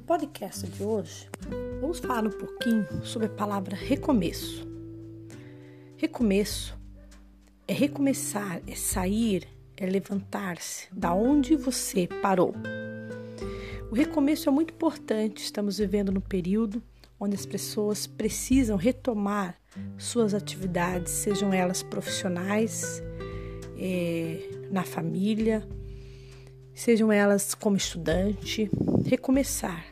podcast de hoje, vamos falar um pouquinho sobre a palavra recomeço. Recomeço é recomeçar, é sair, é levantar-se da onde você parou. O recomeço é muito importante. Estamos vivendo no período onde as pessoas precisam retomar suas atividades, sejam elas profissionais, é, na família, sejam elas como estudante, recomeçar.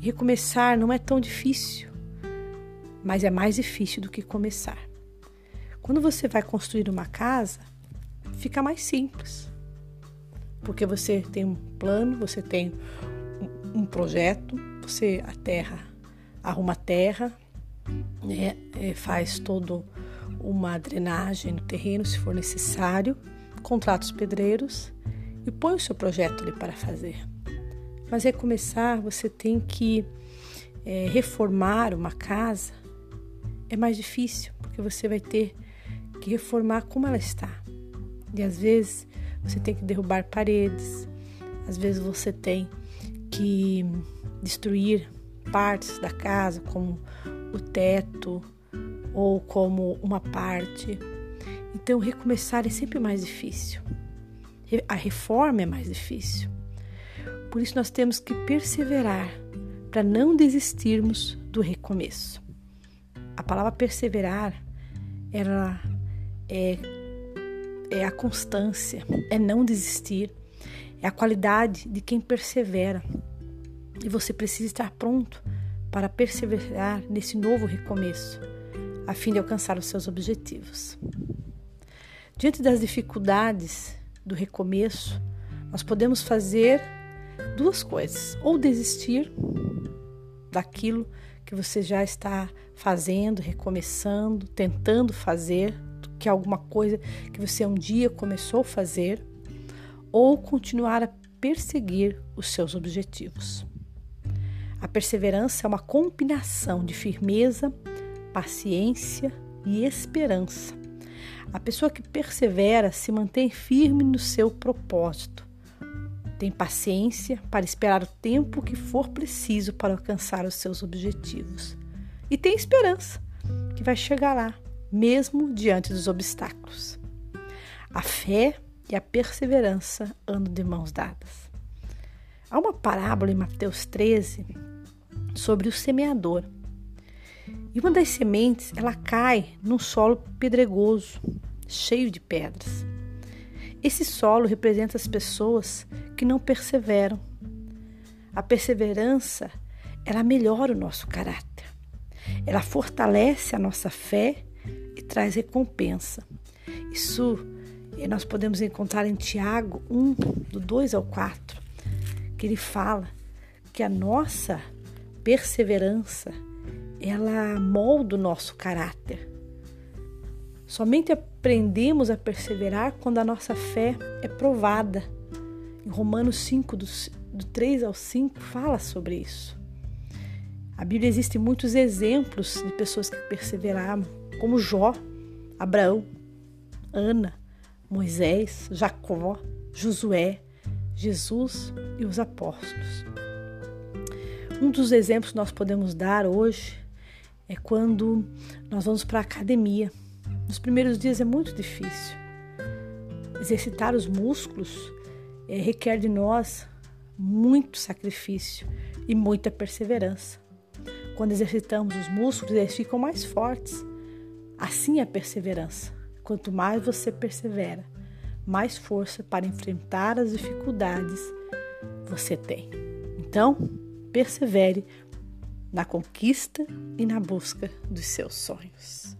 Recomeçar não é tão difícil, mas é mais difícil do que começar. Quando você vai construir uma casa, fica mais simples, porque você tem um plano, você tem um projeto, você a terra arruma a terra, né, é, faz todo uma drenagem no terreno se for necessário, contrata os pedreiros e põe o seu projeto ali para fazer. Mas recomeçar, você tem que é, reformar uma casa, é mais difícil, porque você vai ter que reformar como ela está. E às vezes você tem que derrubar paredes, às vezes você tem que destruir partes da casa, como o teto ou como uma parte. Então, recomeçar é sempre mais difícil a reforma é mais difícil. Por isso, nós temos que perseverar para não desistirmos do recomeço. A palavra perseverar ela é, é a constância, é não desistir, é a qualidade de quem persevera. E você precisa estar pronto para perseverar nesse novo recomeço, a fim de alcançar os seus objetivos. Diante das dificuldades do recomeço, nós podemos fazer duas coisas: ou desistir daquilo que você já está fazendo, recomeçando, tentando fazer, que é alguma coisa que você um dia começou a fazer, ou continuar a perseguir os seus objetivos. A perseverança é uma combinação de firmeza, paciência e esperança. A pessoa que persevera se mantém firme no seu propósito. Tem paciência para esperar o tempo que for preciso para alcançar os seus objetivos. E tem esperança que vai chegar lá, mesmo diante dos obstáculos. A fé e a perseverança andam de mãos dadas. Há uma parábola em Mateus 13 sobre o semeador. E uma das sementes, ela cai num solo pedregoso, cheio de pedras. Esse solo representa as pessoas que não perseveram. A perseverança, ela melhora o nosso caráter. Ela fortalece a nossa fé e traz recompensa. Isso eh, nós podemos encontrar em Tiago 1, do 2 ao 4, que ele fala que a nossa perseverança ela molda o nosso caráter. Somente aprendemos a perseverar quando a nossa fé é provada. Em Romanos 5, do, do 3 ao 5, fala sobre isso. A Bíblia existe muitos exemplos de pessoas que perseveraram, como Jó, Abraão, Ana, Moisés, Jacó, Josué, Jesus e os apóstolos. Um dos exemplos que nós podemos dar hoje é quando nós vamos para a academia. Nos primeiros dias é muito difícil. Exercitar os músculos é, requer de nós muito sacrifício e muita perseverança. Quando exercitamos os músculos, eles ficam mais fortes. Assim é a perseverança. Quanto mais você persevera, mais força para enfrentar as dificuldades você tem. Então, persevere na conquista e na busca dos seus sonhos.